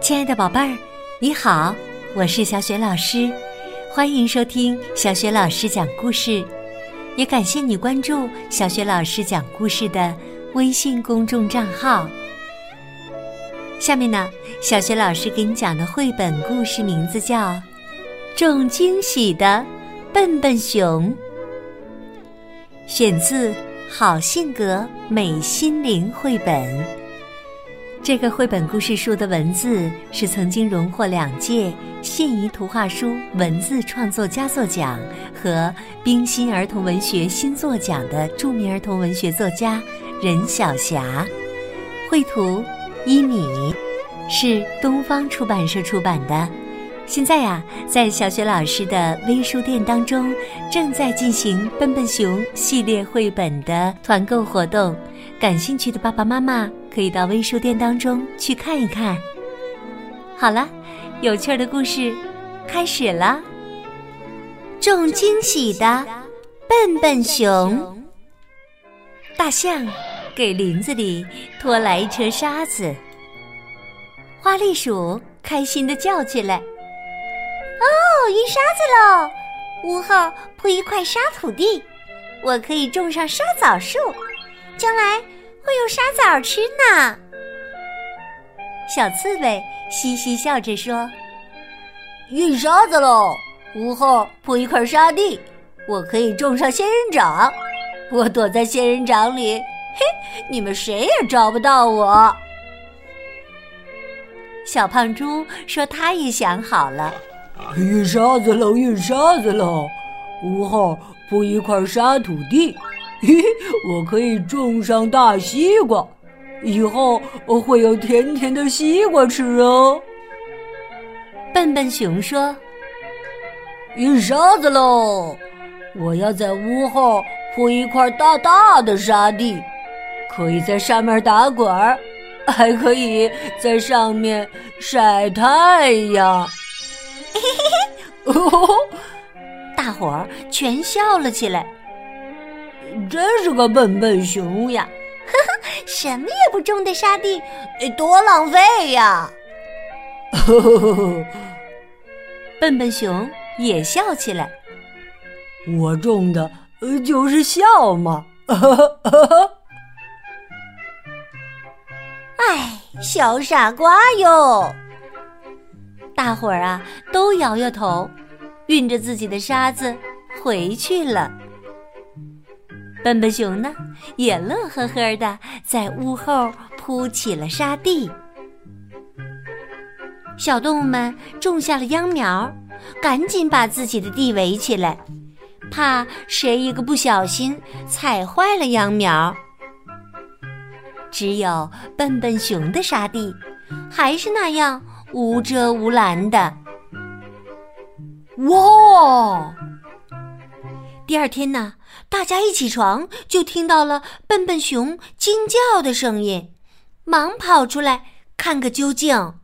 亲爱的宝贝儿，你好，我是小雪老师，欢迎收听小雪老师讲故事，也感谢你关注小雪老师讲故事的微信公众账号。下面呢，小雪老师给你讲的绘本故事名字叫《重惊喜的笨笨熊》，选自《好性格美心灵》绘本。这个绘本故事书的文字是曾经荣获两届现宜图画书文字创作佳作奖和冰心儿童文学新作奖的著名儿童文学作家任晓霞，绘图一米，是东方出版社出版的。现在呀，在小雪老师的微书店当中，正在进行《笨笨熊》系列绘本的团购活动，感兴趣的爸爸妈妈可以到微书店当中去看一看。好了，有趣的故事开始了。种惊喜的笨笨熊，大象给林子里拖来一车沙子，花栗鼠开心的叫起来。哦，运沙子喽！屋后铺一块沙土地，我可以种上沙枣树，将来会有沙枣吃呢。小刺猬嘻嘻笑着说：“运沙子喽！屋后铺一块沙地，我可以种上仙人掌，我躲在仙人掌里，嘿，你们谁也找不到我。”小胖猪说：“他也想好了。”运沙子喽，运沙子喽！屋后铺一块沙土地，嘿，我可以种上大西瓜，以后会有甜甜的西瓜吃哦。笨笨熊说：“运沙子喽！我要在屋后铺一块大大的沙地，可以在上面打滚儿，还可以在上面晒太阳。”嘿嘿嘿！哦，大伙儿全笑了起来。真是个笨笨熊呀！呵呵，什么也不种的沙地，多浪费呀！呵呵呵呵，笨笨熊也笑起来。我种的就是笑嘛！呵呵呵呵。哎，小傻瓜哟！大伙儿啊，都摇摇头，运着自己的沙子回去了。笨笨熊呢，也乐呵呵的在屋后铺起了沙地。小动物们种下了秧苗，赶紧把自己的地围起来，怕谁一个不小心踩坏了秧苗。只有笨笨熊的沙地，还是那样。无遮无拦的，哇！第二天呢，大家一起床就听到了笨笨熊惊叫的声音，忙跑出来看个究竟。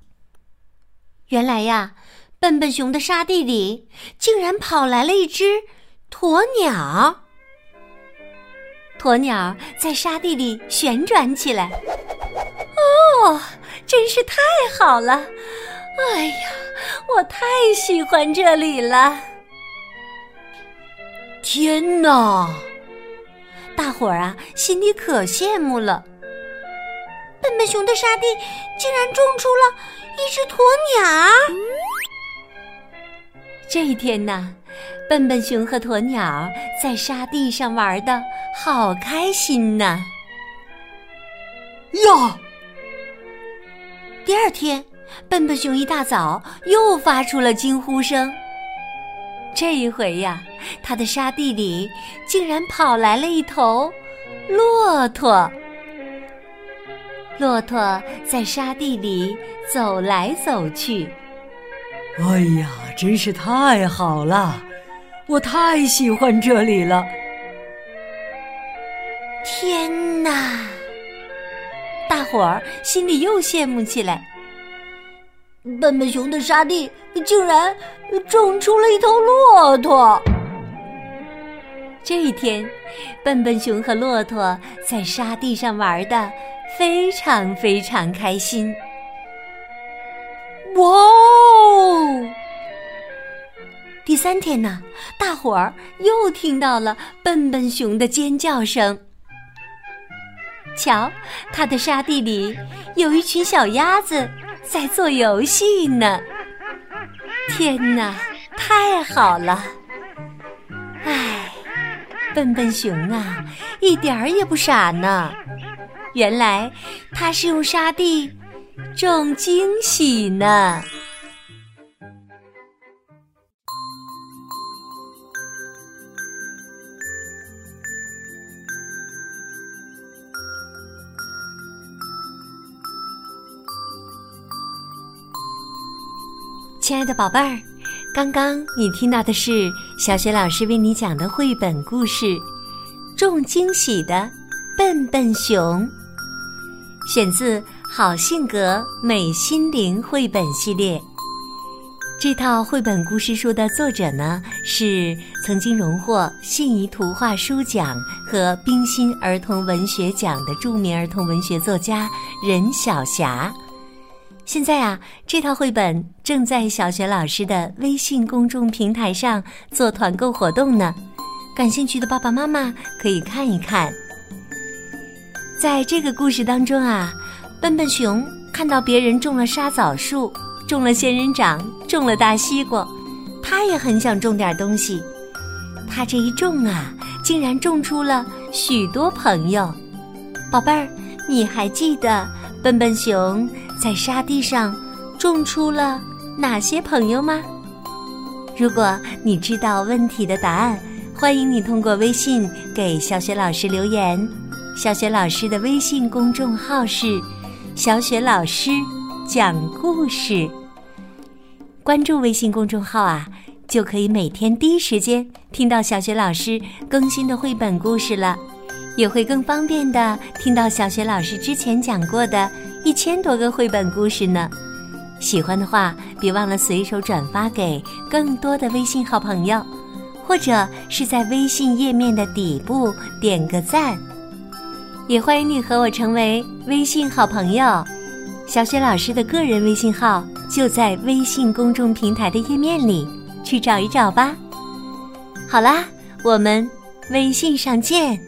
原来呀，笨笨熊的沙地里竟然跑来了一只鸵鸟。鸵鸟在沙地里旋转起来。哦，真是太好了！哎呀，我太喜欢这里了！天哪，大伙儿啊，心里可羡慕了。笨笨熊的沙地竟然种出了一只鸵鸟。这一天呢，笨笨熊和鸵鸟在沙地上玩的好开心呐。呀！第二天，笨笨熊一大早又发出了惊呼声。这一回呀，他的沙地里竟然跑来了一头骆驼。骆驼在沙地里走来走去。哎呀，真是太好了！我太喜欢这里了。天哪！大伙儿心里又羡慕起来。笨笨熊的沙地竟然种出了一头骆驼。这一天，笨笨熊和骆驼在沙地上玩的非常非常开心。哇哦！第三天呢，大伙儿又听到了笨笨熊的尖叫声。瞧，它的沙地里有一群小鸭子在做游戏呢。天哪，太好了！唉，笨笨熊啊，一点儿也不傻呢。原来他是用沙地种惊喜呢。亲爱的宝贝儿，刚刚你听到的是小雪老师为你讲的绘本故事《种惊喜的笨笨熊》，选自《好性格美心灵》绘本系列。这套绘本故事书的作者呢，是曾经荣获信宜图画书奖和冰心儿童文学奖的著名儿童文学作家任晓霞。现在啊，这套绘本正在小学老师的微信公众平台上做团购活动呢，感兴趣的爸爸妈妈可以看一看。在这个故事当中啊，笨笨熊看到别人种了沙枣树，种了仙人掌，种了大西瓜，他也很想种点东西。他这一种啊，竟然种出了许多朋友。宝贝儿，你还记得笨笨熊？在沙地上种出了哪些朋友吗？如果你知道问题的答案，欢迎你通过微信给小雪老师留言。小雪老师的微信公众号是“小雪老师讲故事”。关注微信公众号啊，就可以每天第一时间听到小雪老师更新的绘本故事了，也会更方便的听到小雪老师之前讲过的。一千多个绘本故事呢，喜欢的话别忘了随手转发给更多的微信好朋友，或者是在微信页面的底部点个赞。也欢迎你和我成为微信好朋友，小雪老师的个人微信号就在微信公众平台的页面里，去找一找吧。好啦，我们微信上见。